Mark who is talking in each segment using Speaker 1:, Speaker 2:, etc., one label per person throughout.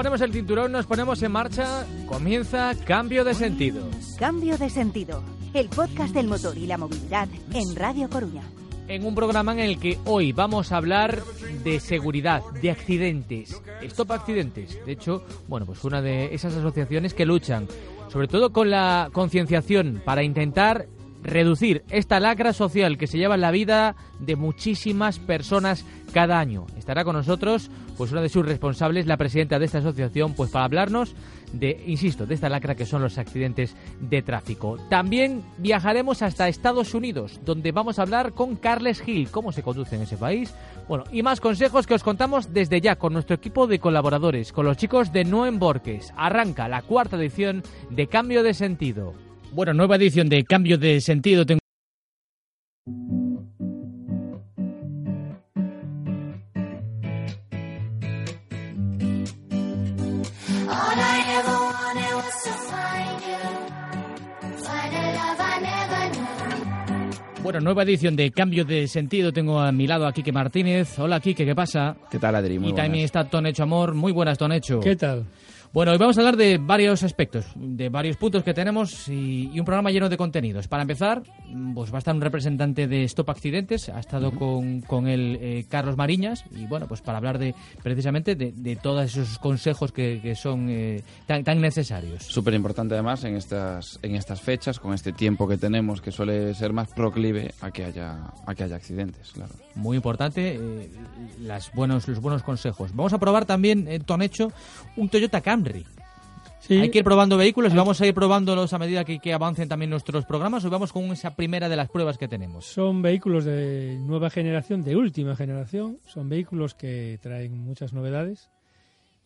Speaker 1: Ponemos el cinturón, nos ponemos en marcha, comienza Cambio de Sentido.
Speaker 2: Cambio de Sentido, el podcast del motor y la movilidad en Radio Coruña.
Speaker 1: En un programa en el que hoy vamos a hablar de seguridad, de accidentes, Stop Accidentes. De hecho, bueno, pues una de esas asociaciones que luchan, sobre todo con la concienciación, para intentar reducir esta lacra social que se lleva en la vida de muchísimas personas cada año. Estará con nosotros pues una de sus responsables, la presidenta de esta asociación, pues para hablarnos de, insisto, de esta lacra que son los accidentes de tráfico. También viajaremos hasta Estados Unidos, donde vamos a hablar con Carles Gil, cómo se conduce en ese país. Bueno, y más consejos que os contamos desde ya con nuestro equipo de colaboradores, con los chicos de No Borques. Arranca la cuarta edición de Cambio de Sentido. Bueno, nueva edición de Cambio de Sentido. Tengo Bueno, nueva edición de Cambio de Sentido. Tengo a mi lado a Quique Martínez. Hola, Quique, ¿qué pasa?
Speaker 3: ¿Qué tal, Adri? Muy
Speaker 1: y también está Tonecho Amor. Muy buenas, Tonecho.
Speaker 4: ¿Qué tal?
Speaker 1: Bueno, hoy vamos a hablar de varios aspectos, de varios puntos que tenemos y, un programa lleno de contenidos. Para empezar, pues va a estar un representante de Stop Accidentes, ha estado con, con él eh, Carlos Mariñas, y bueno, pues para hablar de precisamente de, todos esos consejos que, son eh, tan, tan, necesarios.
Speaker 3: Súper importante además en estas, en estas fechas, con este tiempo que tenemos, que suele ser más proclive a que haya, a que haya accidentes, claro.
Speaker 1: Muy importante, eh, las buenos, los buenos consejos. Vamos a probar también, Tonecho, un Toyota Camry hay que ir probando vehículos y vamos a ir probándolos a medida que, que, avancen también nuestros programas o vamos con esa primera de las pruebas que tenemos.
Speaker 4: Son vehículos de nueva generación, de última generación. Son vehículos que traen muchas novedades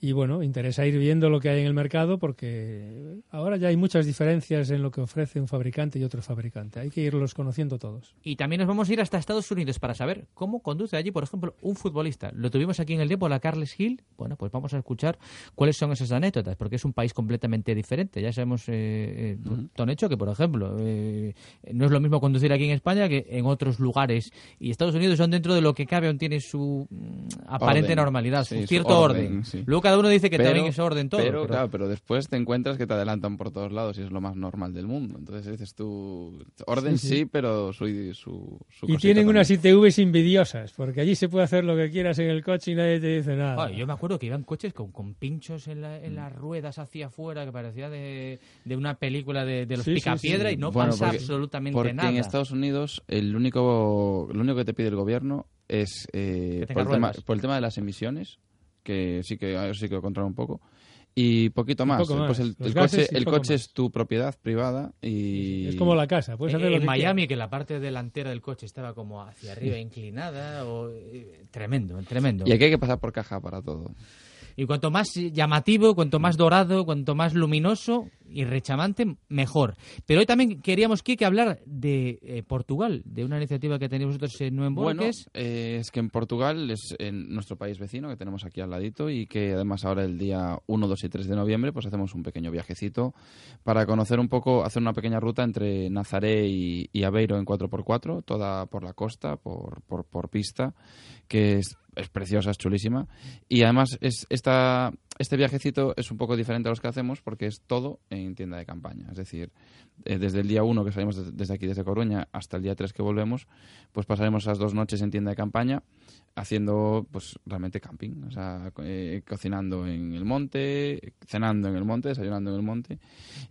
Speaker 4: y bueno, interesa ir viendo lo que hay en el mercado porque ahora ya hay muchas diferencias en lo que ofrece un fabricante y otro fabricante. Hay que irlos conociendo todos.
Speaker 1: Y también nos vamos a ir hasta Estados Unidos para saber cómo conduce allí, por ejemplo, un futbolista. Lo tuvimos aquí en el tiempo, la Carles Hill. Bueno, pues vamos a escuchar cuáles son esas anécdotas, porque es un país completamente diferente. Ya sabemos, eh, eh hecho que, por ejemplo, eh, no es lo mismo conducir aquí en España que en otros lugares. Y Estados Unidos son dentro de lo que cabe, aún tiene su mm, aparente normalidad, su cierto orden. Luego cada uno dice que también es orden todo.
Speaker 3: Pero, claro, pero después te encuentras que te adelantan por todos lados y es lo más normal del mundo. Entonces dices tú, orden sí, pero su, su,
Speaker 4: Y tienen unas ITVs envidiosas, porque allí se puede hacer lo que quieras en el coche y nadie te dice nada.
Speaker 1: yo me acuerdo que iban coches con, con pinchos en, en las ruedas hacia afuera, que parecía de, de una película de, los picapiedra y no pasa absolutamente
Speaker 3: porque
Speaker 1: nada.
Speaker 3: en Estados Unidos el único, lo único que te pide el gobierno es eh, por, el tema, por el tema de las emisiones que sí que sí que lo controla un poco y poquito más. Pues el, coche, el coche es tu propiedad privada y...
Speaker 4: Es como la casa. Puedes hacer
Speaker 1: en Miami, que la parte delantera del coche estaba como hacia arriba inclinada. O... Eh, tremendo, tremendo.
Speaker 3: Y aquí hay que pasar por caja para todo.
Speaker 1: Y cuanto más llamativo, cuanto más dorado, cuanto más luminoso y rechamante, mejor. Pero hoy también queríamos, que hablar de eh, Portugal, de una iniciativa que tenéis vosotros en Nuevo
Speaker 3: Bueno, eh, es que en Portugal es en nuestro país vecino que tenemos aquí al ladito y que además ahora el día 1, 2 y 3 de noviembre pues hacemos un pequeño viajecito para conocer un poco, hacer una pequeña ruta entre Nazaré y, y Aveiro en 4x4, toda por la costa, por, por, por pista, que es es preciosa, es chulísima. Y además es esta, este viajecito es un poco diferente a los que hacemos porque es todo en tienda de campaña. Es decir, eh, desde el día 1 que salimos desde aquí, desde Coruña, hasta el día 3 que volvemos, pues pasaremos esas dos noches en tienda de campaña haciendo pues realmente camping, o sea, eh, cocinando en el monte, cenando en el monte, desayunando en el monte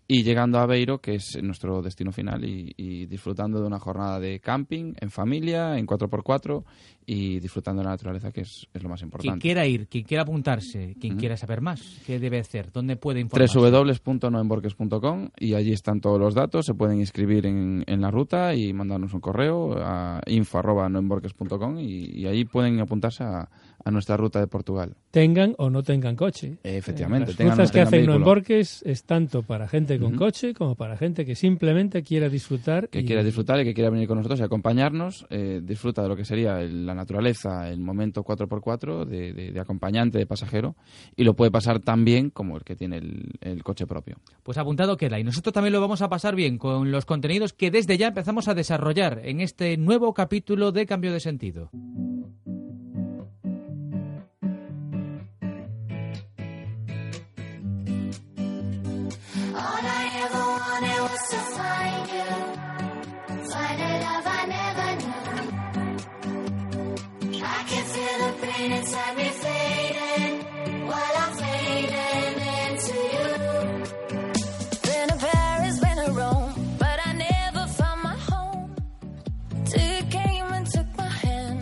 Speaker 3: y llegando a Beiro, que es nuestro destino final y, y disfrutando de una jornada de camping en familia, en 4x4 y disfrutando de la naturaleza, que es, lo más importante.
Speaker 1: Quien quiera ir, quien quiera apuntarse, quien quiera saber más, ¿qué debe hacer? ¿Dónde puede informarse?
Speaker 3: www.noemborques.com y allí están todos los datos, se pueden inscribir en, en la ruta y mandarnos un correo a info.noemborques.com y, y ahí pueden apuntarse a, a nuestra ruta de Portugal.
Speaker 4: Tengan o no tengan coche.
Speaker 3: efectivamente.
Speaker 4: Las rutas que hacen en Borques es tanto para gente con coche como para gente que simplemente quiera disfrutar.
Speaker 3: Que quiera disfrutar y que quiera venir con nosotros y acompañarnos. Eh, disfruta de lo que sería la naturaleza, el momento 4x4 de, de, acompañante, de pasajero. Y lo puede pasar tan bien como el que tiene el, el coche propio.
Speaker 1: Pues apuntado queda. Y nosotros también lo vamos a pasar bien con los contenidos que desde ya empezamos a desarrollar en este nuevo capítulo de Cambio de Sentido.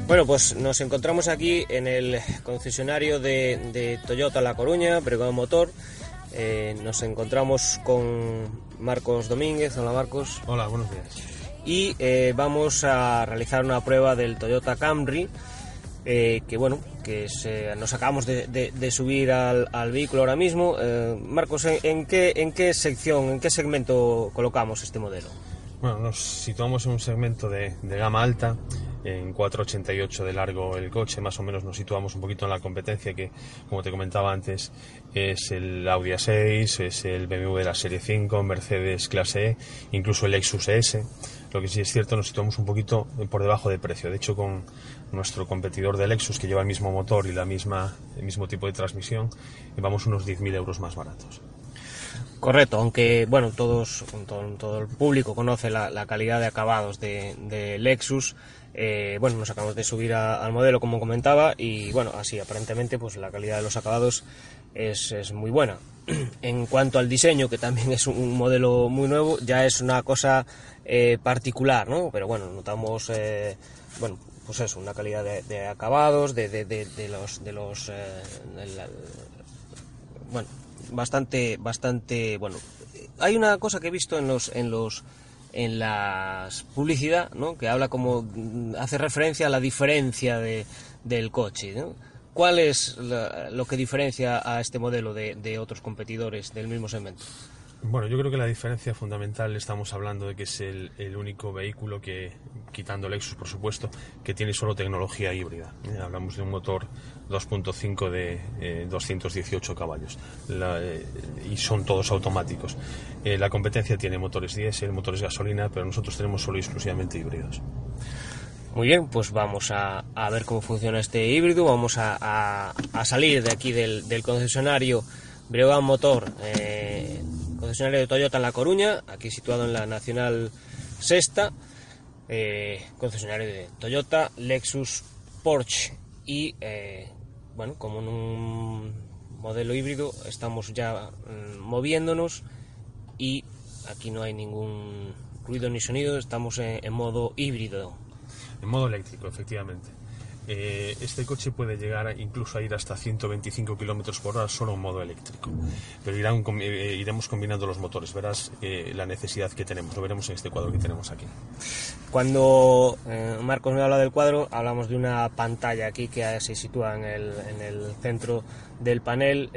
Speaker 5: Bueno, pues nos encontramos aquí en el concesionario de, Toyota La Coruña, Pregón Motor. Eh, nos encontramos con Marcos Domínguez. Hola Marcos.
Speaker 6: Hola, buenos días.
Speaker 5: Y eh, vamos a realizar una prueba del Toyota Camry. Eh, que bueno, que nos acabamos de, subir al, vehículo ahora mismo. Marcos, ¿en, qué, ¿en qué sección, en qué segmento colocamos este modelo?
Speaker 6: Bueno, nos situamos en un segmento de, gama alta en 4,88 de largo el coche, más o menos nos situamos un poquito en la competencia que, como te comentaba antes, es el Audi A6, es el BMW de la serie 5, Mercedes clase E, incluso el Lexus S. Lo que sí es cierto, nos situamos un poquito por debajo de precio. De hecho, con nuestro competidor de Lexus, que lleva el mismo motor y la misma, el mismo tipo de transmisión, vamos unos 10.000 euros más baratos.
Speaker 5: Correcto, aunque bueno, todos, todo, el público conoce la, calidad de acabados de Lexus, eh, bueno, nos acabamos de subir al modelo como comentaba y bueno, así aparentemente pues la calidad de los acabados es, es, muy buena. En cuanto al diseño, que también es un modelo muy nuevo, ya es una cosa eh, particular, ¿no? Pero bueno, notamos, eh, bueno, pues eso, una calidad de, acabados, de, de, de, los, de los, bueno, bastante, bastante, bueno. Hay una cosa que he visto en los, en los en la publicidad, ¿no? que habla como, mm, hace referencia a la diferencia de, del coche. ¿Cuál es lo que diferencia a este modelo de, de otros competidores del mismo segmento?
Speaker 6: Bueno, yo creo que la diferencia fundamental estamos hablando de que es el, único vehículo que, quitando Lexus por supuesto, que tiene solo tecnología híbrida. Eh, hablamos de un motor 2.5 de 218 eh, caballos eh, y son todos automáticos. la competencia tiene motores diésel, motores gasolina, pero nosotros tenemos solo y exclusivamente híbridos.
Speaker 5: Muy bien, pues vamos a, ver cómo funciona este híbrido. Vamos a, salir de aquí del, concesionario Breogán Motor concesionario de Toyota en La Coruña, aquí situado en la Nacional Sexta, eh, concesionario de Toyota, Lexus, Porsche y, eh, bueno, como en un modelo híbrido estamos ya mm, moviéndonos y aquí no hay ningún ruido ni sonido, estamos en modo híbrido.
Speaker 6: En modo eléctrico, efectivamente. Eh, este coche puede llegar incluso a ir hasta 125 kilómetros por hora solo en modo eléctrico. Pero eh, iremos combinando los motores, verás eh, la necesidad que tenemos, lo veremos en este cuadro que tenemos aquí.
Speaker 5: Cuando Marcos me habla del cuadro, hablamos de una pantalla aquí que se sitúa en el, en el centro del panel,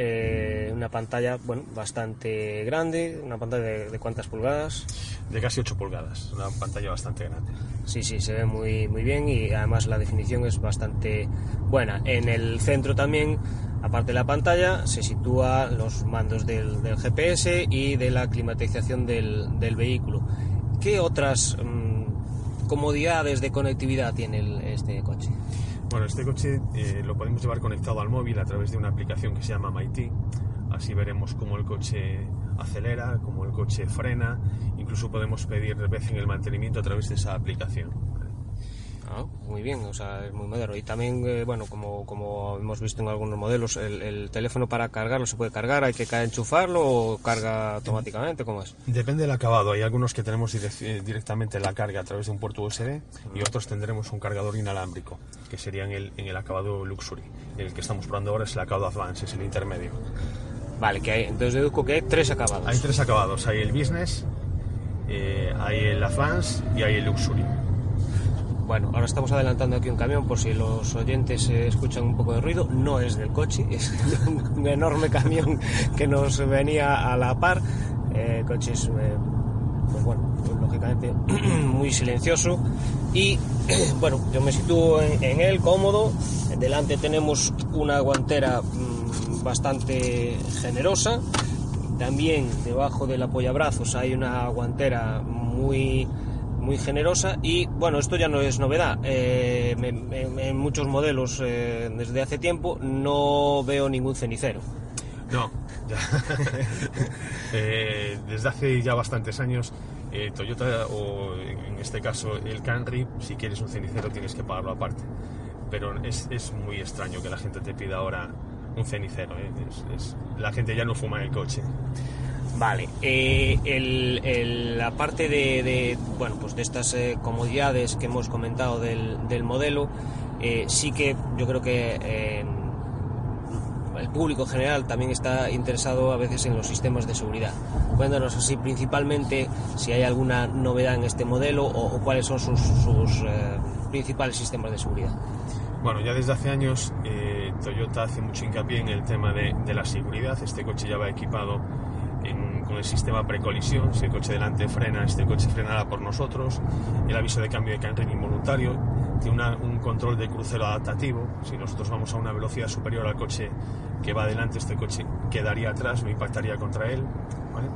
Speaker 5: una pantalla bueno, bastante grande, una pantalla de, de cuántas pulgadas
Speaker 6: de casi 8 pulgadas, una pantalla bastante grande.
Speaker 5: Sí, sí, se ve muy, muy bien y además la definición es bastante buena. En el centro también, aparte de la pantalla, se sitúan los mandos del, GPS y de la climatización del, vehículo. ¿Qué otras mm, comodidades de conectividad tiene este coche?
Speaker 6: Bueno, este coche eh, lo podemos llevar conectado al móvil a través de una aplicación que se llama MyT. Así veremos cómo el coche acelera, cómo el coche frena, incluso podemos pedir en el mantenimiento a través de esa aplicación.
Speaker 5: Ah, muy bien, o sea, es muy moderno. Y también, eh, bueno, como, como hemos visto en algunos modelos, el, teléfono para cargarlo se puede cargar, hay que enchufarlo o carga automáticamente, ¿cómo es?
Speaker 6: Depende del acabado. Hay algunos que tenemos directamente la carga a través de un puerto USB y otros tendremos un cargador inalámbrico, que sería en el, en el acabado Luxury. El que estamos probando ahora es el acabado Advance, es el intermedio.
Speaker 5: Vale, que hay, entonces deduzco que hay tres acabados.
Speaker 6: Hay tres acabados. Hay el Business, eh, hay el Advance y hay el Luxury.
Speaker 5: Bueno, ahora estamos adelantando aquí un camión por si los oyentes escuchan un poco de ruido. No es del coche, es un enorme camión que nos venía a la par. Eh, el coche es, eh, pues bueno, lógicamente muy silencioso. Y bueno, yo me sitúo en, en él cómodo. Delante tenemos una guantera mm, bastante generosa también debajo del apoyabrazos hay una guantera muy, muy generosa y bueno, esto ya no es novedad. Eh, en, muchos modelos eh, desde hace tiempo no veo ningún cenicero.
Speaker 6: No, eh, desde hace ya bastantes años Toyota o en este caso el Camry, si quieres un cenicero tienes que pagarlo aparte pero es, es muy extraño que la gente te pida ahora un cenicero. ¿eh? La gente ya no fuma en el coche.
Speaker 5: Vale, eh, la parte de, de, bueno, pues de estas eh, comodidades que hemos comentado del, del modelo, eh, sí que yo creo que el público general también está interesado a veces en los sistemas de seguridad. Cuéntanos así principalmente si hay alguna novedad en este modelo o, cuáles son sus, principales sistemas de seguridad.
Speaker 6: Bueno, ya desde hace años eh, Toyota hace mucho hincapié en el tema de, de la seguridad. Este coche ya va equipado con el sistema precolisión. Si el coche delante frena, este coche frenará por nosotros. El aviso de cambio de carril involuntario. Tiene un control de crucero adaptativo. Si nosotros vamos a una velocidad superior al coche que va adelante, este coche quedaría atrás, no impactaría contra él. ¿vale?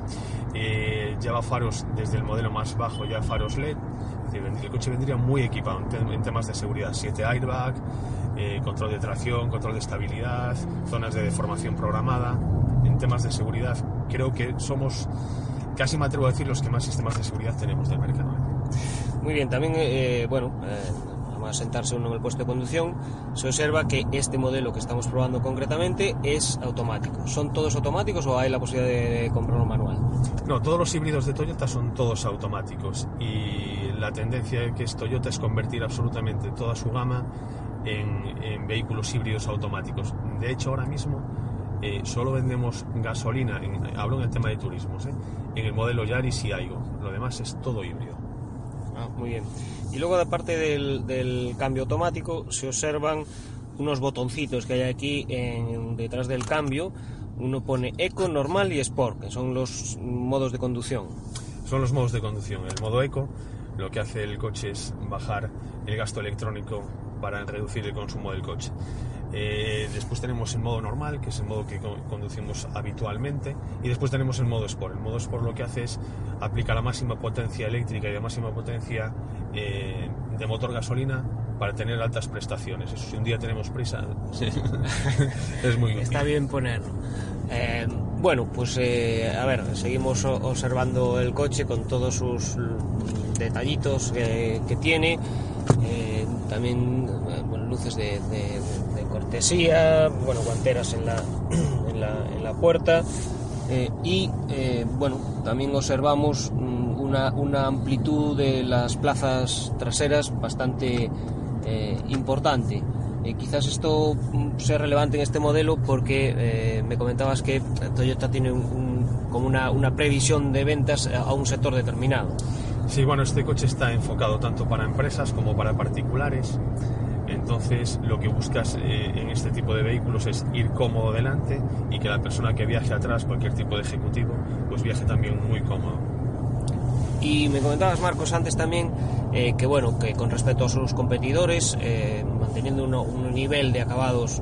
Speaker 6: Eh, lleva faros desde el modelo más bajo, ya faros LED. Vend- el coche vendría muy equipado en, tem- en temas de seguridad. 7 airbag, eh, control de tracción, control de estabilidad, zonas de deformación programada. En temas de seguridad, creo que somos, casi me atrevo a decir, los que más sistemas de seguridad tenemos del mercado. ¿eh?
Speaker 5: Muy bien, también, eh, bueno, eh, vamos a sentarse uno en el puesto de conducción, se observa que este modelo que estamos probando concretamente es automático. ¿Son todos automáticos o hay la posibilidad de, de comprarlo manual?
Speaker 6: No, todos los híbridos de Toyota son todos automáticos y la tendencia que es Toyota es convertir absolutamente toda su gama en, en vehículos híbridos automáticos. De hecho, ahora mismo eh, solo vendemos gasolina, en- hablo en el tema de turismos, ¿eh? en el modelo Yaris y Aigo. Lo demás es todo híbrido.
Speaker 5: Ah, muy bien. Y luego, aparte del, del cambio automático, se observan unos botoncitos que hay aquí en- detrás del cambio. Uno pone Eco, Normal y Sport, que son los modos de conducción.
Speaker 6: Son los modos de conducción. El modo eco lo que hace el coche es bajar el gasto electrónico para reducir el consumo del coche. Eh, después tenemos el modo normal, que es el modo que co- conducimos habitualmente, y después tenemos el modo Sport. El modo Sport lo que hace es aplica la máxima potencia eléctrica y la máxima potencia eh, de motor gasolina para tener altas prestaciones. Eso si un día tenemos prisa, es muy útil.
Speaker 5: Está bien ponerlo. Eh, bueno, pues eh, a ver, seguimos observando el coche con todos sus detallitos que, que tiene. Eh, también eh, luces de, cortesía, bueno, guanteras en la, en la, puerta. Eh, y eh, bueno, también observamos mm, una, una amplitud de las plazas traseras bastante eh, importante. Eh, quizás esto mm, sea relevante en este modelo porque eh, me comentabas que Toyota tiene como una, una previsión de ventas a un sector determinado.
Speaker 6: Sí, bueno, este coche está enfocado tanto para empresas como para particulares. Entonces, lo que buscas eh, en este tipo de vehículos es ir cómodo delante y que la persona que viaje atrás, cualquier tipo de ejecutivo, pues viaje también muy cómodo.
Speaker 5: Y me comentabas, Marcos, antes también eh, que bueno, que con respecto a sus competidores, eh, manteniendo uno- un nivel de acabados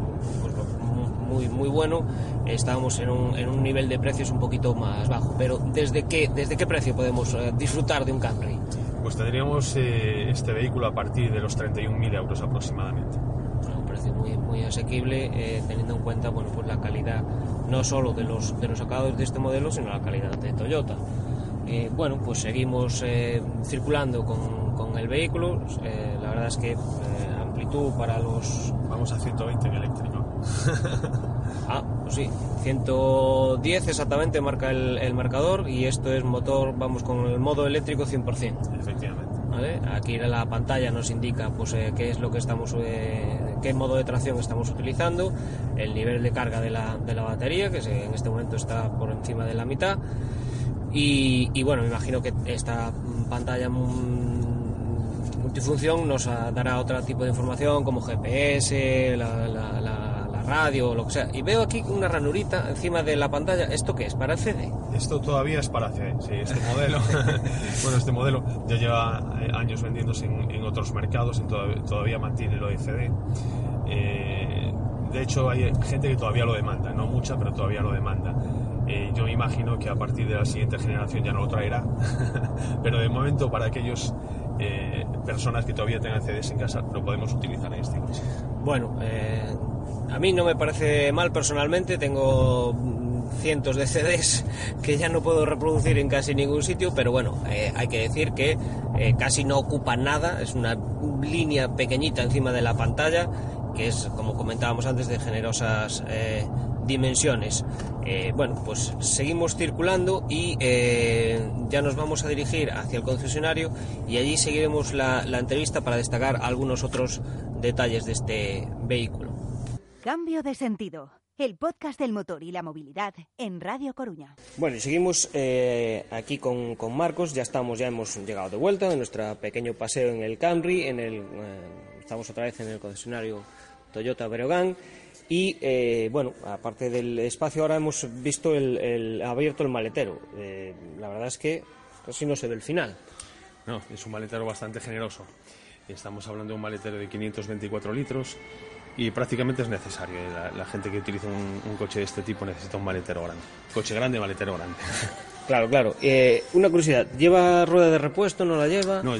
Speaker 5: muy, muy bueno, estábamos en un, en un nivel de precios un poquito más bajo. Pero ¿desde qué, desde qué precio podemos eh, disfrutar de un Camry?
Speaker 6: Pues tendríamos eh, este vehículo a partir de los 31.000 euros aproximadamente.
Speaker 5: Bueno, un precio muy, muy asequible, eh, teniendo en cuenta bueno, pues la calidad no solo de los, de los acabados de este modelo, sino la calidad de Toyota. Eh, bueno, pues seguimos eh, circulando con, con el vehículo. eh, la verdad es que amplitud para los.
Speaker 6: Vamos a 120 en eléctrico.
Speaker 5: Ah, pues sí, 110 exactamente marca el, el marcador y esto es motor, vamos con el modo eléctrico 100%.
Speaker 6: Efectivamente.
Speaker 5: ¿vale? Aquí en la pantalla nos indica pues, eh, qué es lo que estamos, eh, qué modo de tracción estamos utilizando, el nivel de carga de la, de la batería, que en este momento está por encima de la mitad. Y, y, bueno, me imagino que esta pantalla mm, multifunción nos ah, dará otro tipo de información como GPS, la, la- la- radio, lo que sea. Y veo aquí una ranurita encima de la pantalla. ¿Esto qué es? ¿Para el CD?
Speaker 6: Esto todavía es para CD, sí, este modelo. bueno, este modelo ya lleva eh, años vendiéndose en, en otros mercados, en todavía, todavía mantiene lo de CD. Eh, de hecho, hay gente que todavía lo demanda, no mucha, pero todavía lo demanda. Eh, yo me imagino que a partir de la siguiente generación ya no lo traerá, pero de momento para aquellos eh, personas que todavía tengan CDs en casa lo podemos utilizar en este coche.
Speaker 5: Bueno, eh, a mí no me parece mal personalmente, tengo mm, cientos de CDs que ya no puedo reproducir en casi ningún sitio, pero bueno, eh, hay que decir que eh, casi no ocupa nada, es una línea pequeñita encima de la pantalla, que es, como comentábamos antes, de generosas eh, dimensiones. bueno, pues seguimos circulando y ya nos vamos a dirigir hacia el concesionario y allí seguiremos la entrevista para destacar algunos otros detalles de este vehículo.
Speaker 2: Cambio de sentido el podcast del motor y la movilidad en Radio Coruña.
Speaker 5: Bueno, y seguimos eh, aquí con, Marcos, ya estamos, ya hemos llegado de vuelta en nuestro pequeño paseo en el Camry, en el, eh, estamos otra vez en el concesionario Toyota Breogán y eh, bueno, aparte del espacio ahora hemos visto el, abierto el maletero. la verdad es que casi no se ve el final.
Speaker 6: No, es un maletero bastante generoso. Estamos hablando de un maletero de 524 litros y prácticamente es necesario. La, gente que utiliza un, coche de este tipo necesita un maletero grande. Coche grande, maletero grande.
Speaker 5: Claro, claro. Eh, una curiosidad, ¿lleva rueda de repuesto? ¿No la lleva?
Speaker 6: No,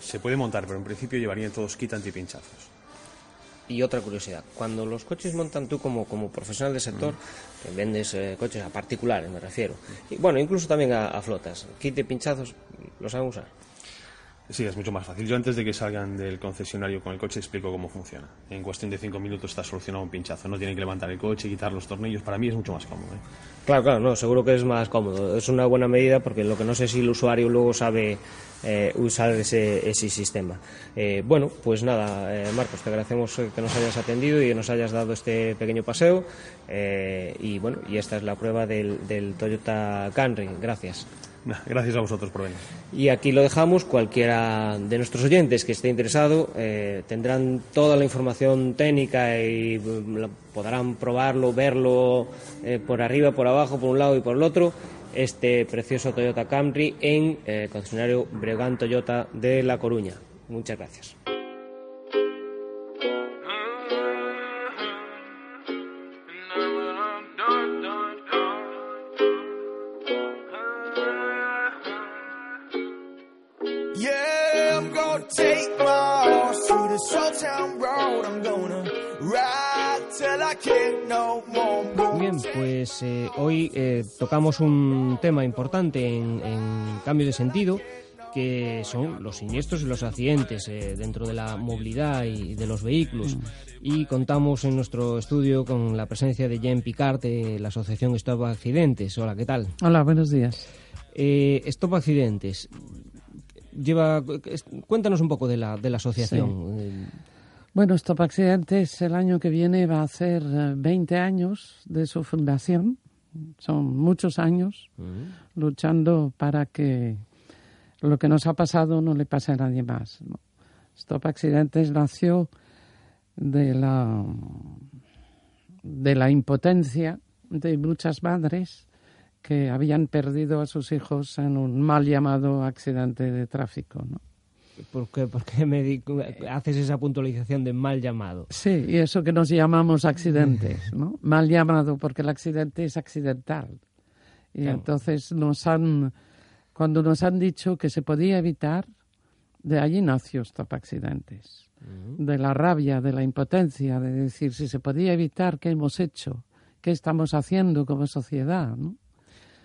Speaker 6: se puede montar, pero en principio llevarían todos kit antipinchazos.
Speaker 5: Y otra curiosidad, cuando los coches montan tú como, como profesional del sector, que vendes eh, coches a particulares, me refiero, y bueno, incluso también a, a flotas, kit de pinchazos, ¿los saben usar?
Speaker 6: Sí, es mucho más fácil. Yo antes de que salgan del concesionario con el coche explico cómo funciona. En cuestión de cinco minutos está solucionado un pinchazo. No tienen que levantar el coche, quitar los tornillos. Para mí es mucho más cómodo. ¿eh?
Speaker 5: Claro, claro, no, seguro que es más cómodo. Es una buena medida porque lo que no sé si el usuario luego sabe eh, usar ese, ese sistema. Eh, bueno, pues nada, Marcos, te agradecemos que nos hayas atendido y que nos hayas dado este pequeño paseo. y bueno, y esta es la prueba del, del Toyota Camry. Gracias.
Speaker 6: Gracias a vosotros por venir.
Speaker 5: Y aquí lo dejamos. Cualquiera de nuestros oyentes que esté interesado eh, tendrán toda la información técnica y mm, podrán probarlo, verlo eh, por arriba, por abajo, por un lado y por el otro. Este precioso Toyota Camry en eh, concesionario Bregan Toyota de La Coruña. Muchas gracias. Pues eh, hoy eh, tocamos un tema importante en, cambio de sentido, que son los siniestros y los accidentes eh, dentro de la movilidad y de los vehículos. Mm. Y contamos en nuestro estudio con la presencia de Jean Picard de la Asociación Stop Accidentes. Hola, ¿qué tal?
Speaker 7: Hola, buenos días.
Speaker 5: Stop Accidentes. Lleva, cuéntanos un poco de la, de la asociación.
Speaker 7: Bueno, Stop Accidentes el año que viene va a hacer 20 eh, años de su fundación. Son muchos años luchando para que lo que nos ha pasado no le pase a nadie más. Stop Accidentes nació de la, de la impotencia de muchas madres que habían perdido a sus hijos en un mal llamado accidente de tráfico. ¿no?
Speaker 5: ¿Por qué, me haces esa puntualización de mal llamado?
Speaker 7: Sí, y eso que nos llamamos accidentes, ¿no? Mal llamado porque el accidente es accidental. Y entonces nos han, cuando nos han dicho que se podía evitar, de allí nació Stop Accidentes. De la rabia, de la impotencia, de decir si se podía evitar, ¿qué hemos hecho? ¿Qué estamos haciendo como sociedad? ¿no?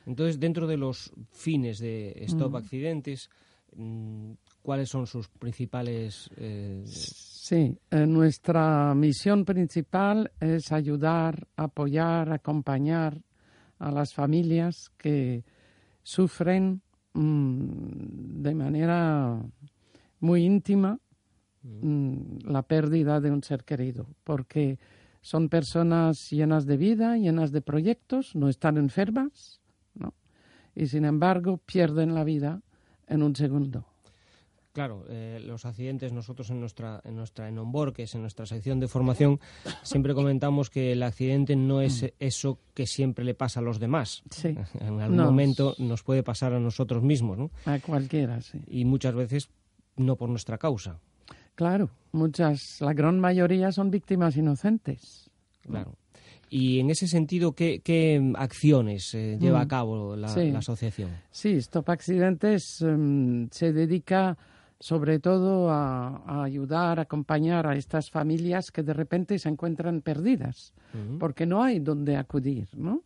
Speaker 5: Entonces, dentro de los fines de Stop Accidentes, mm, ¿Cuáles son sus principales...?
Speaker 7: Eh... Sí, eh, nuestra misión principal es ayudar, apoyar, acompañar a las familias que sufren mm, de manera muy íntima mm. Mm, la pérdida de un ser querido, porque son personas llenas de vida, llenas de proyectos, no están enfermas, ¿no? y sin embargo pierden la vida en un segundo.
Speaker 5: Claro, eh, los accidentes nosotros en nuestra en nuestra en Onborques, en nuestra sección de formación, siempre comentamos que el accidente no es mm. eso que siempre le pasa a los demás.
Speaker 7: Sí.
Speaker 5: En algún momento nos puede pasar a nosotros mismos, ¿no?
Speaker 7: A cualquiera, sí.
Speaker 5: Y muchas veces no por nuestra causa.
Speaker 7: Claro, muchas, la gran mayoría son víctimas inocentes.
Speaker 5: Claro. Y en ese sentido, ¿qué, acciones eh, lleva a mm. cabo la, asociación?
Speaker 7: Sí, Stop Accidentes em, se dedica sobre todo a, ayudar, a acompañar a estas familias que de repente se encuentran perdidas, porque no hay donde acudir, ¿no?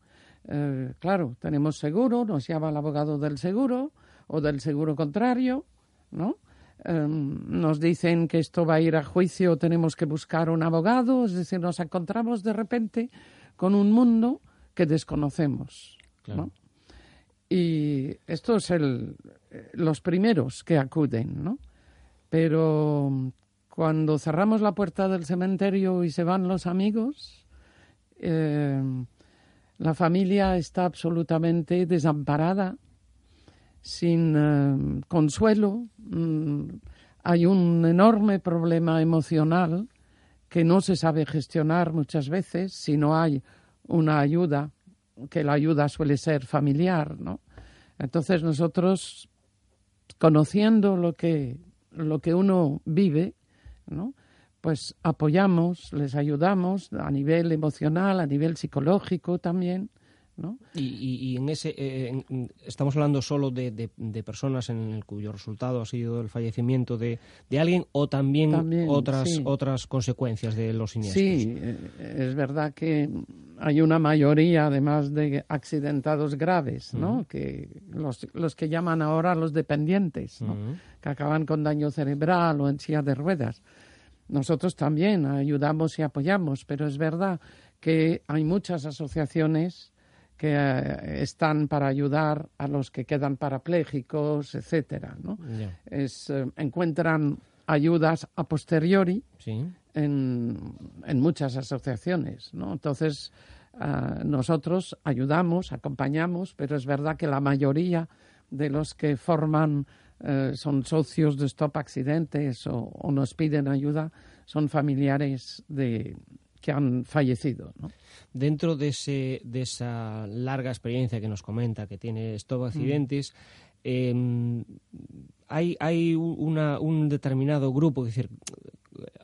Speaker 7: Eh, claro, tenemos seguro, nos llama el abogado del seguro o del seguro contrario, ¿no? Em, nos dicen que esto va a ir a juicio, tenemos que buscar un abogado, es decir, nos encontramos de repente con un mundo que desconocemos. ¿no? Y estos son los primeros que acuden, ¿no? Pero cuando cerramos la puerta del cementerio y se van los amigos, eh, la familia está absolutamente desamparada, sin eh, consuelo. Mm, hay un enorme problema emocional que no se sabe gestionar muchas veces si no hay una ayuda que la ayuda suele ser familiar, ¿no? Entonces nosotros, conociendo lo que, lo que uno vive, ¿no? pues apoyamos, les ayudamos a nivel emocional, a nivel psicológico también,
Speaker 5: y, en ese eh, estamos hablando solo de, de, personas en el cuyo resultado ha sido el fallecimiento de, de alguien o también, otras otras consecuencias de los siniestros.
Speaker 7: Sí, eh, es verdad que hay una mayoría además de accidentados graves, ¿no? Que los, los que llaman ahora los dependientes, Que acaban con daño cerebral o en silla de ruedas. Nosotros también ayudamos y apoyamos, pero es verdad que hay muchas asociaciones que eh, están para ayudar a los que quedan parapléjicos, etcétera, ¿no? Es, eh, encuentran ayudas a posteriori en, en, muchas asociaciones, ¿no? Entonces, ah, nosotros ayudamos, acompañamos, pero es verdad que la mayoría de los que forman eh, son socios de Stop Accidentes o, o, nos piden ayuda son familiares de, que han fallecido. ¿no?
Speaker 5: Dentro de, ese, de esa larga experiencia que nos comenta que tiene Stop Accidentes, em, hay, hay una, un determinado grupo, es decir,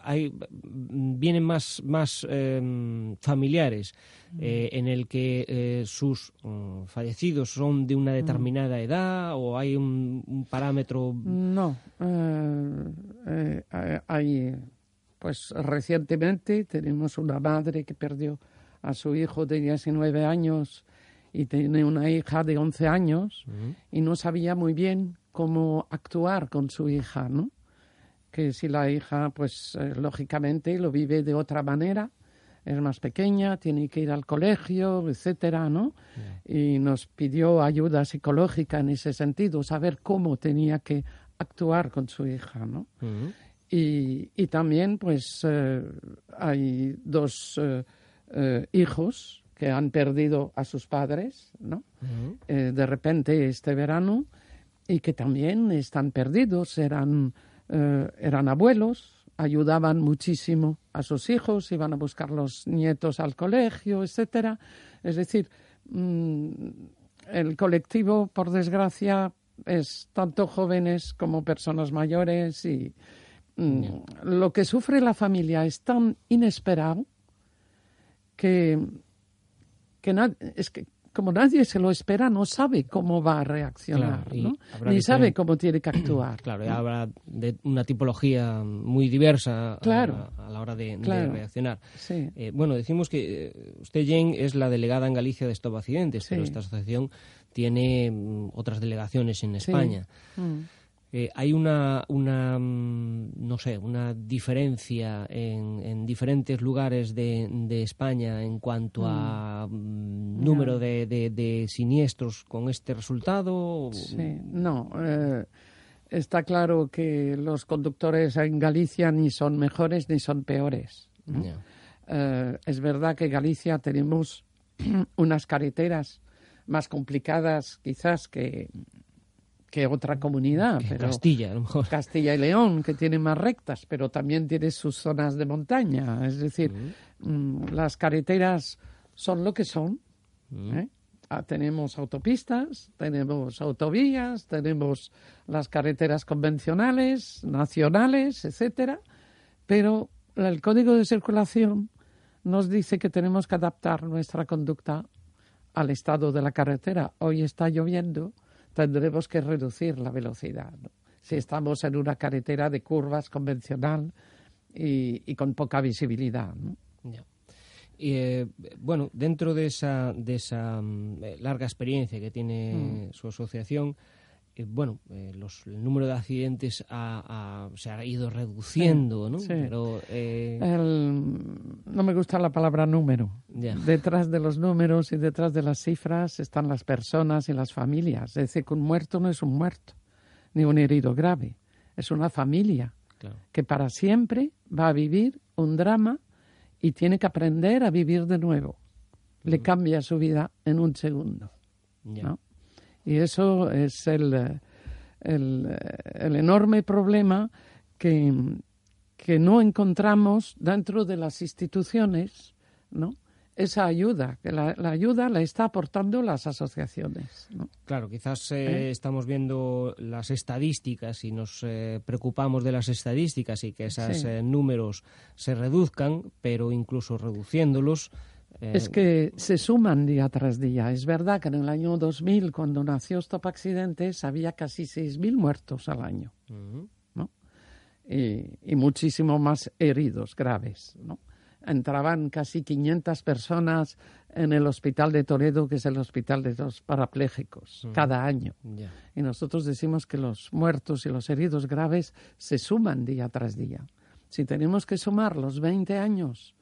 Speaker 5: hay, vienen más, más em, familiares eh, en el que eh, sus mm, fallecidos son de una determinada edad o hay un, un parámetro.
Speaker 7: No, eh, hay pues recientemente tenemos una madre que perdió a su hijo de 19 años y tiene una hija de 11 años y no sabía muy bien cómo actuar con su hija, ¿no? Que si la hija, pues eh, lógicamente lo vive de otra manera, es más pequeña, tiene que ir al colegio, etcétera, ¿no? Y nos pidió ayuda psicológica en ese sentido, saber cómo tenía que actuar con su hija, ¿no? Y, y también, pues, eh, hay dos eh, eh, hijos que han perdido a sus padres, ¿no? de repente este verano y que también están perdidos, eran, eran abuelos, ayudaban muchísimo a sus hijos, iban a buscar los nietos al colegio, etcétera. Es decir, mm, el colectivo, por desgracia, es tanto jóvenes como personas mayores y, Mm, lo que sufre la familia es tan inesperado que, que es que como nadie se lo espera, no sabe cómo va a reaccionar, ni sabe cómo tiene que actuar.
Speaker 5: Claro, y habrá de una tipología muy diversa a, la hora de, reaccionar. Eh, bueno, decimos que eh, usted, Jane, es la delegada en Galicia de Stop Accidentes, pero esta asociación tiene mm, otras delegaciones en España. Mm. Eh, hay una, una, mm, no sé, una diferencia en, en diferentes lugares de, de, España en cuanto a mm. Mm, número de, de, siniestros con este resultado?
Speaker 7: Sí, no. Eh, está claro que los conductores en Galicia ni son mejores ni son peores. Eh, es verdad que en Galicia tenemos unas carreteras más complicadas quizás que que otra comunidad.
Speaker 5: pero Castilla, a lo mejor.
Speaker 7: Castilla y León, que tiene más rectas, pero también tiene sus zonas de montaña. Es decir, mm, las carreteras son lo que son. ¿eh? Ah, tenemos autopistas, tenemos autovías, tenemos las carreteras convencionales, nacionales, etcétera, pero el código de circulación nos dice que tenemos que adaptar nuestra conducta al estado de la carretera. Hoy está lloviendo, tendremos que reducir la velocidad. Si estamos en una carretera de curvas convencional y, con poca visibilidad.
Speaker 5: Y, eh, bueno, dentro de esa, de esa mm, eh, larga experiencia que tiene su asociación, eh, bueno, eh, los, el número de accidentes ha, ha- se ha ido reduciendo, ¿no?
Speaker 7: sí.
Speaker 5: Pero, eh,
Speaker 7: El- no me gusta la palabra número. Detrás de los números y detrás de las cifras están las personas y las familias. Es decir, que un muerto no es un muerto, ni un herido grave. Es una familia
Speaker 5: claro,
Speaker 7: que para siempre va a vivir un drama y tiene que aprender a vivir de nuevo. Le cambia su vida en un segundo. ¿no? Y eso es el, el, el enorme problema que, que no encontramos dentro de las instituciones, ¿no? Esa ayuda, que la, la ayuda la está aportando las asociaciones, ¿no?
Speaker 5: Claro, quizás eh,
Speaker 7: ¿Eh?
Speaker 5: estamos viendo las estadísticas y nos eh, preocupamos de las estadísticas y que esos
Speaker 7: Sí.
Speaker 5: números se reduzcan, pero incluso reduciéndolos. Eh,
Speaker 7: Es que se suman día tras día. Es verdad que en el año 2000, cuando nació Stop Accidentes, había casi 6.000 muertos al año.
Speaker 5: ujú,
Speaker 7: y, y muchísimo más heridos graves. ¿no? Entraban casi 500 personas en el hospital de Toledo, que es el hospital de los parapléjicos, cada año. Y nosotros decimos que los muertos y los heridos graves se suman día tras día. Si tenemos que sumar los 20 años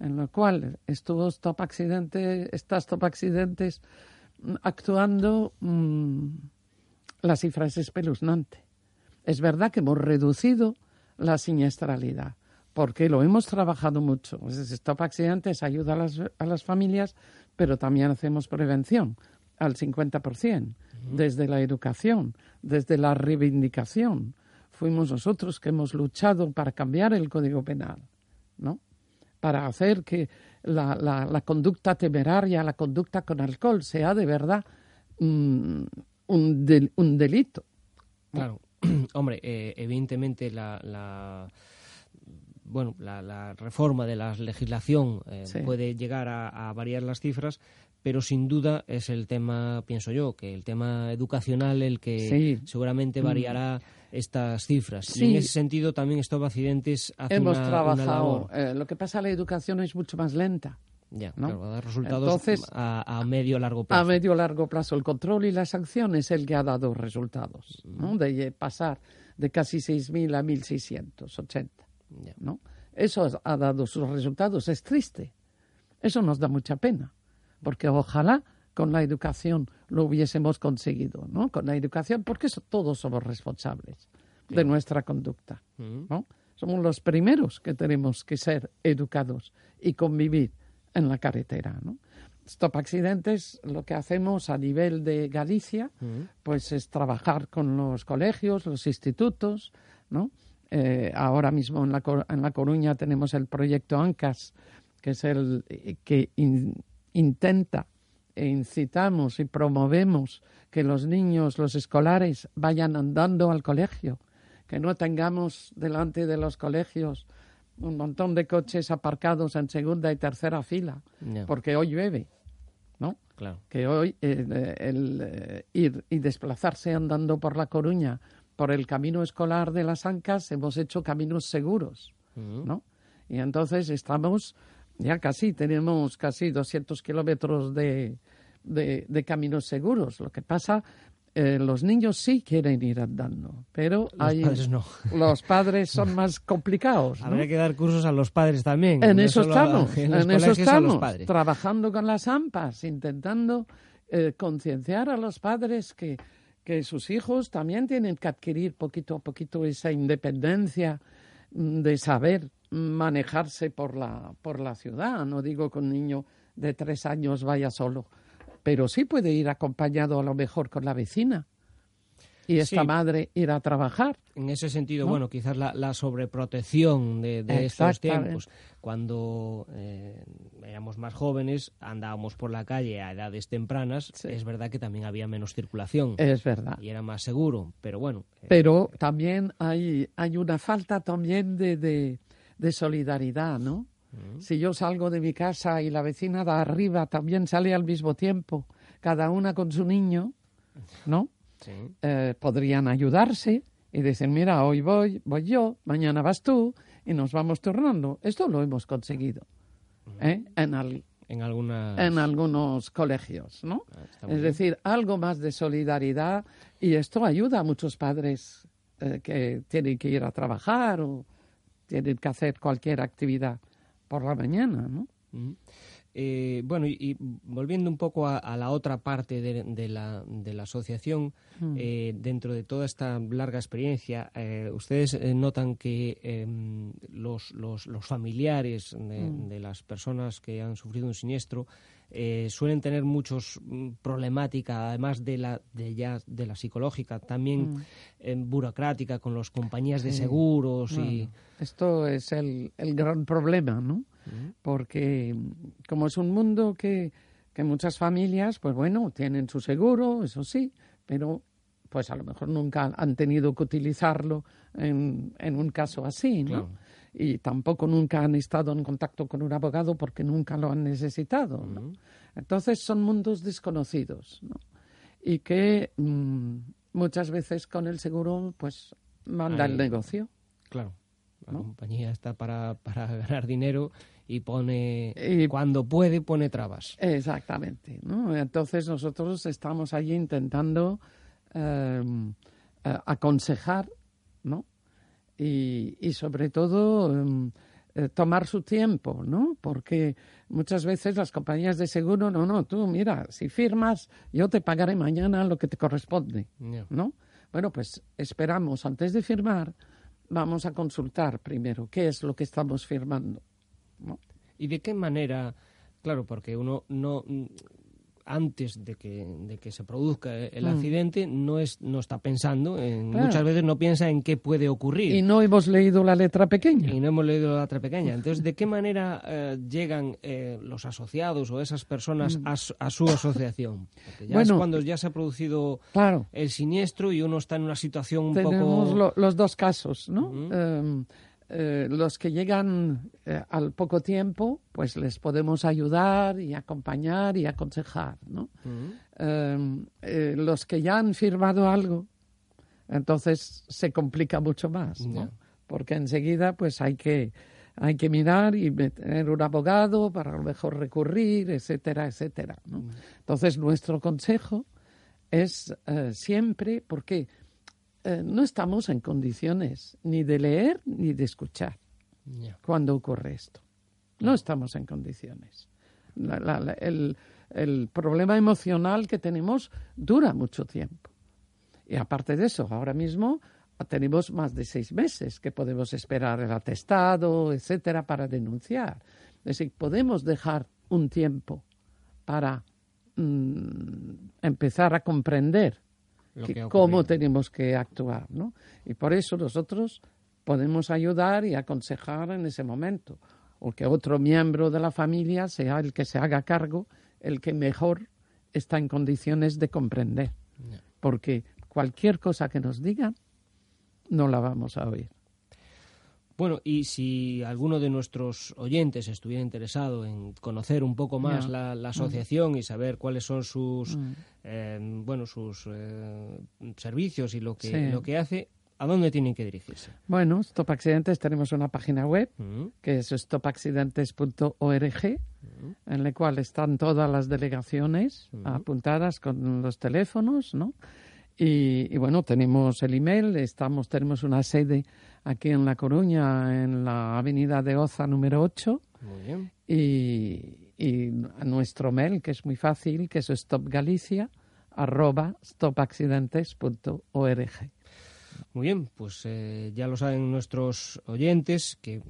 Speaker 7: en lo cual estuvo Stop Accidente, está Stop Accidentes mm, actuando, mm, la cifra es espeluznante. Es verdad que hemos reducido la siniestralidad, porque lo hemos trabajado mucho. Stop Accidentes ayuda a las, a las familias, pero también hacemos prevención al 50%, desde la educación, desde la reivindicación. Fuimos nosotros que hemos luchado para cambiar el Código Penal, ¿no? Para hacer que la, la- la conducta temeraria, la conducta con alcohol, sea de verdad mm, un, del- un delito.
Speaker 5: Claro, hombre, eh, evidentemente la, la- bueno, la, la reforma de la legislación eh,
Speaker 7: Sí.
Speaker 5: puede llegar a, a variar las cifras, pero sin duda es el tema, pienso yo, que el tema educacional el que
Speaker 7: Sí.
Speaker 5: seguramente variará estas cifras. Y en ese sentido también Stop Accidentes hace
Speaker 7: Hemos
Speaker 5: una, una
Speaker 7: trabajado.
Speaker 5: labor.
Speaker 7: eh, lo que pasa, la educación es mucho más lenta.
Speaker 5: Ya,
Speaker 7: ¿no?
Speaker 5: claro, va a dar resultados
Speaker 7: Entonces,
Speaker 5: a, a medio largo plazo.
Speaker 7: A medio largo plazo, el control y la sanción es el que ha dado resultados, ¿no? de pasar de casi 6.000 a 1.680.
Speaker 5: Ya.
Speaker 7: ¿no? Eso ha dado sus resultados. Es triste. Eso nos da mucha pena, porque ojalá con la educación lo hubiésemos conseguido, ¿no? Con la educación, porque todos somos responsables de nuestra conducta,
Speaker 5: Ujú.
Speaker 7: ¿no? Somos los primeros que tenemos que ser educados y convivir en la carretera, ¿no? Stop Accidentes, lo que hacemos a nivel de Galicia, pues es trabajar con los colegios, los institutos, ¿no? Eh, ahora mismo en la, en la Coruña tenemos el proyecto ANCAS, que es el que in- intenta e incitamos y promovemos que los niños, los escolares, vayan andando al colegio, que no tengamos delante de los colegios un montón de coches aparcados en segunda y tercera fila, porque hoy llueve, ¿no?
Speaker 5: Claro.
Speaker 7: que hoy eh, el eh, ir y desplazarse andando por La Coruña, por el camino escolar de las Ancas, hemos hecho caminos seguros. ¿no? Y entonces estamos, ya casi, tenemos casi 200 kilómetros de, de, de caminos seguros. Lo que pasa, eh, los niños sí quieren ir andando, pero
Speaker 5: Los
Speaker 7: hay,
Speaker 5: padres no.
Speaker 7: los padres son más complicados, ¿no?
Speaker 5: Habría que dar cursos a los padres también.
Speaker 7: En
Speaker 5: no
Speaker 7: eso
Speaker 5: a-
Speaker 7: estamos,
Speaker 5: en
Speaker 7: en eso estamos, trabajando con las AMPAs, intentando eh, concienciar a los padres que, que sus hijos también tienen que adquirir poquito a poquito esa independencia mm, de saber manejarse por la, por la ciudad. No digo que un niño de tres años vaya solo, pero sí puede ir acompañado a lo mejor con la vecina y esta
Speaker 5: Sí.
Speaker 7: madre ir a trabajar.
Speaker 5: En ese sentido,
Speaker 7: ¿no?
Speaker 5: bueno, quizás la, la sobreprotección de, de estos tiempos. Cuando eh, éramos más jóvenes, andábamos por la calle a edades tempranas,
Speaker 7: Sí.
Speaker 5: es verdad que también había menos circulación
Speaker 7: Es verdad.
Speaker 5: y era más seguro, pero bueno. eh,
Speaker 7: Pero también hay, hay una falta también de, de, de solidaridad, ¿no? Si yo salgo de mi casa y la vecina de arriba también sale al mismo tiempo, cada una con su niño, ¿no?
Speaker 5: sí.
Speaker 7: Eh, podrían ayudarse y decir, mira, hoy voy, voy yo, mañana vas tú y nos vamos turnando. Esto lo hemos conseguido. ¿eh? en, al-
Speaker 1: En algunas...
Speaker 7: en algunos colegios, ¿no?
Speaker 1: Ah,
Speaker 7: Es decir, algo más de solidaridad y esto ayuda a muchos padres eh, que tienen que ir a trabajar o tienen que hacer cualquier actividad por la mañana, ¿no?
Speaker 5: Eh, bueno, y, y volviendo un poco a, a la otra parte de, de la, de la asociación,
Speaker 7: Mm.
Speaker 5: eh, dentro de toda esta larga experiencia, eh, ustedes notan que los, los, los familiares de,
Speaker 7: Mm.
Speaker 5: de las personas que han sufrido un siniestro eh, suelen tener muchos mm, problemática, además de la de ya de la psicológica, también
Speaker 7: Mm.
Speaker 5: em, burocrática con las compañías de seguros y.
Speaker 7: Esto es el, el gran problema, ¿no? Porque mm, como es un mundo que, que muchas familias, pues bueno, tienen su seguro, eso sí, pero pues a lo mejor nunca han tenido que utilizarlo en, en un caso así, ¿no?
Speaker 5: Claro.
Speaker 7: Y tampoco nunca han estado en contacto con un abogado porque nunca lo han necesitado, ¿no? Entonces son mundos desconocidos, ¿no? Y que mm, muchas veces con el seguro, pues manda
Speaker 5: Ahí.
Speaker 7: el negocio.
Speaker 5: Claro, la
Speaker 7: ¿no?
Speaker 5: compañía está para, para ganar dinero y pone,
Speaker 7: Y-
Speaker 5: cuando puede, pone trabas.
Speaker 7: Exactamente, ¿no? Entonces nosotros estamos allí intentando eh, eh, aconsejar, ¿no? Y, y sobre todo em, eh, tomar su tiempo, ¿no? Porque muchas veces las compañías de seguro, no, no, tú mira, si firmas, yo te pagaré mañana lo que te corresponde,
Speaker 5: Ya.
Speaker 7: ¿no? Bueno, pues esperamos, antes de firmar, vamos a consultar primero qué es lo que estamos firmando.
Speaker 5: ¿Y de qué manera? Claro, porque uno no antes de que, de que se produzca el
Speaker 7: Mm.
Speaker 5: accidente no es no está pensando en,
Speaker 7: Claro.
Speaker 5: muchas veces no piensa en qué puede ocurrir
Speaker 7: Y no hemos leído la letra pequeña.
Speaker 5: y no hemos leído la letra pequeña. Entonces, ¿de qué manera eh, llegan eh, los asociados o esas personas a, su- a su asociación? Porque ya es
Speaker 7: Mm. Bueno,
Speaker 5: cuando ya se ha producido
Speaker 7: Claro.
Speaker 5: el siniestro y uno está en una situación un
Speaker 7: Tenemos
Speaker 5: poco...
Speaker 7: lo- los dos casos, ¿no? Eh, los que llegan eh, al poco tiempo, pues les podemos ayudar y acompañar y aconsejar, ¿no? Em, eh, los que ya han firmado algo, entonces se complica mucho más, ¿no? Porque enseguida, pues hay que hay que mirar y tener un abogado para a lo mejor recurrir, etcétera, etcétera. ¿no? Entonces, nuestro consejo es eh, siempre, porque eh, no estamos en condiciones ni de leer ni de escuchar cuando ocurre esto. No estamos en condiciones. La- la- la- el, el problema emocional que tenemos dura mucho tiempo. Y aparte de eso, ahora mismo tenemos más de seis meses que podemos esperar el atestado, etcétera, para denunciar. Es decir, podemos dejar un tiempo para mm, empezar a comprender
Speaker 5: Lo
Speaker 7: que-
Speaker 5: que ha
Speaker 7: cómo tenemos que actuar, ¿no? Y por eso nosotros podemos ayudar y aconsejar en ese momento, o que otro miembro de la familia sea el que se haga cargo, el que mejor está en condiciones de comprender, porque cualquier cosa que nos digan no la vamos a oír.
Speaker 5: Bueno, y si alguno de nuestros oyentes estuviera interesado en conocer un poco más la, la asociación y saber cuáles son sus
Speaker 7: Mm.
Speaker 5: eh, bueno sus eh, servicios y lo que
Speaker 7: Sí.
Speaker 5: lo que hace, ¿a dónde tienen que dirigirse?
Speaker 7: Bueno, Stop Accidentes tenemos una página web
Speaker 5: Mm,
Speaker 7: que es stopaccidentes.org, en la cual están todas las delegaciones apuntadas con los teléfonos, ¿no? Y, y bueno, tenemos el email, estamos, tenemos una sede aquí en La Coruña, en la avenida de Oza número 8,
Speaker 5: Muy bien.
Speaker 7: y, nuestro mail, que es muy fácil, que es stopgalicia, arroba stopaccidentes.org.
Speaker 5: Muy bien, pues eh, ya lo saben nuestros oyentes que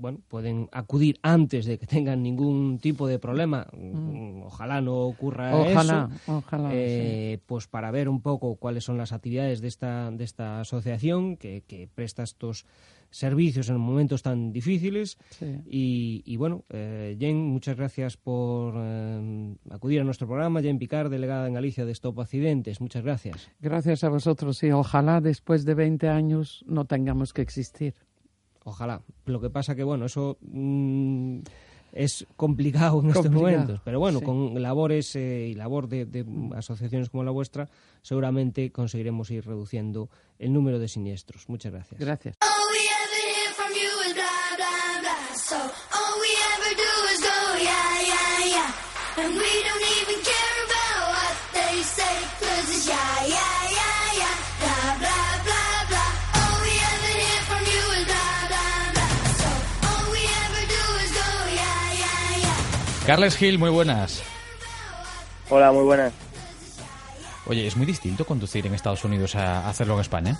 Speaker 5: bueno, pueden acudir antes de que tengan ningún tipo de problema. Mm, Ojalá no ocurra
Speaker 7: Ojalá,
Speaker 5: eso.
Speaker 7: ojalá.
Speaker 5: eh, pues para ver un poco cuáles son las actividades de esta, de esta asociación que, que presta estos servicios en momentos tan difíciles.
Speaker 7: sí. Sí.
Speaker 5: Y, y bueno, eh, Jen, muchas gracias por eh, acudir a nuestro programa. Jen Picard, delegada en Galicia de Stop Accidentes. Muchas gracias.
Speaker 7: Gracias a vosotros y ojalá después de 20 años no tengamos que existir.
Speaker 5: Ojalá. Lo que pasa que, bueno, eso mm, es complicado en
Speaker 7: complicado.
Speaker 5: estos momentos. Pero bueno, con labores eh, y labor de, de, asociaciones como la vuestra, seguramente conseguiremos ir reduciendo el número de siniestros. Muchas gracias.
Speaker 7: Gracias.
Speaker 8: Carles Gil, muy buenas.
Speaker 9: Hola, muy buenas.
Speaker 8: Oye, ¿es muy distinto conducir en Estados Unidos a hacerlo en España?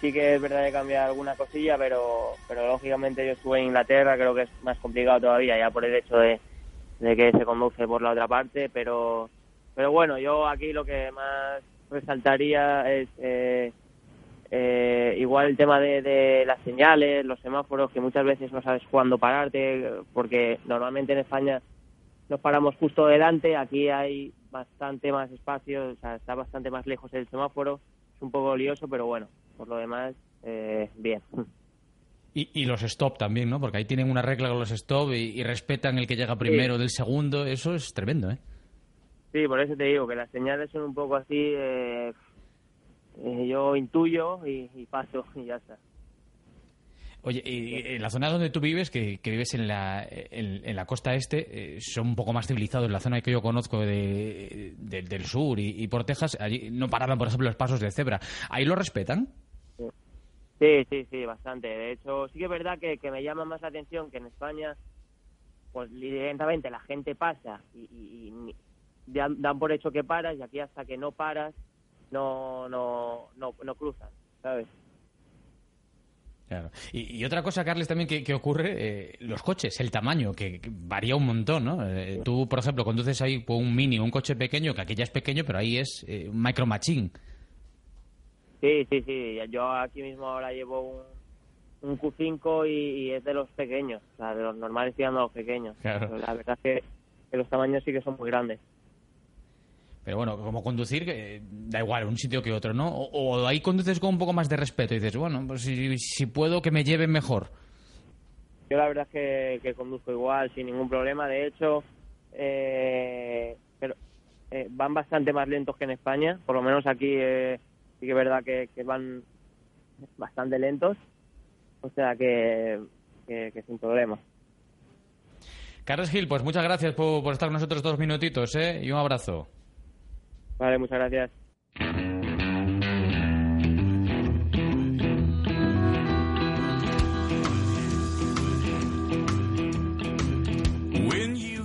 Speaker 9: Sí que es verdad que cambia alguna cosilla, pero, pero lógicamente yo estuve en Inglaterra, creo que es más complicado todavía, ya por el hecho de, que se conduce por la otra parte, pero, pero bueno, yo aquí lo que más resaltaría es eh, eh, igual el tema de, de, las señales, los semáforos, que muchas veces no sabes cuándo pararte, porque normalmente en España nos paramos justo delante, aquí hay bastante más espacio, o sea, está bastante más lejos el semáforo, es un poco lioso, pero bueno, por lo demás, eh, bien.
Speaker 8: Y, y, los stop también, ¿no? Porque ahí tienen una regla con los stop y, respetan el que llega primero del segundo, eso es tremendo, ¿eh?
Speaker 9: Sí, por eso te digo que las señales son un poco así, eh, eh, yo intuyo y, paso y ya está.
Speaker 8: Oye, y en la zona donde tú vives, que, vives en la, en, la costa este, eh, son un poco más civilizados. En la zona que yo conozco de, del sur y, por Texas, allí no paraban, por ejemplo, los pasos de cebra. ¿Ahí lo respetan?
Speaker 9: Sí, sí, sí, bastante. De hecho, sí que es verdad que, me llama más la atención que en España, pues lentamente la gente pasa y, dan por hecho que paras y aquí hasta que no paras no, no, no, no cruzan, ¿sabes?
Speaker 8: Claro. Y, otra cosa, Carles, también que, ocurre, eh, los coches, el tamaño, que, varía un montón, ¿no? Eh, tú, por ejemplo, conduces ahí un mini, un coche pequeño, que aquí ya es pequeño, pero ahí es eh, un micro machine.
Speaker 9: Sí, sí, sí. Yo aquí mismo ahora llevo un, Q5 y, es de los pequeños, o sea, de los normales tirando a los pequeños. Claro. La verdad es que los tamaños sí que son muy grandes.
Speaker 8: Pero bueno, como conducir, da igual, un sitio que otro, ¿no? O, ahí conduces con un poco más de respeto y dices, bueno, pues si, puedo que me lleven mejor.
Speaker 9: Yo la verdad es que, conduzco igual, sin ningún problema. De hecho, eh, pero eh, van bastante más lentos que en España. Por lo menos aquí eh, sí que es verdad que, van bastante lentos. O sea que, que, sin problema.
Speaker 8: Carlos Gil, pues muchas gracias por, por estar con nosotros dos minutitos, ¿eh? Y un abrazo.
Speaker 9: Vale, muchas gracias.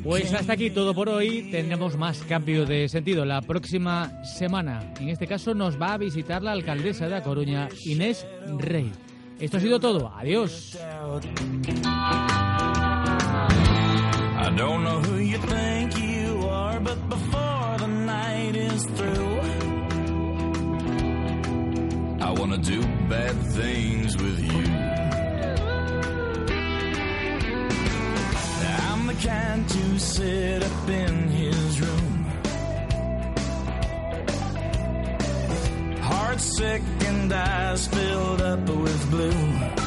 Speaker 8: Pues hasta aquí todo por hoy. Tendremos más cambio de sentido la próxima semana. En este caso nos va a visitar la alcaldesa de A Coruña, Inés Rey. Esto ha sido todo. Adiós. Wanna do bad things with you. I'm the kind to sit up in his room. Heart sick and eyes filled up with blue.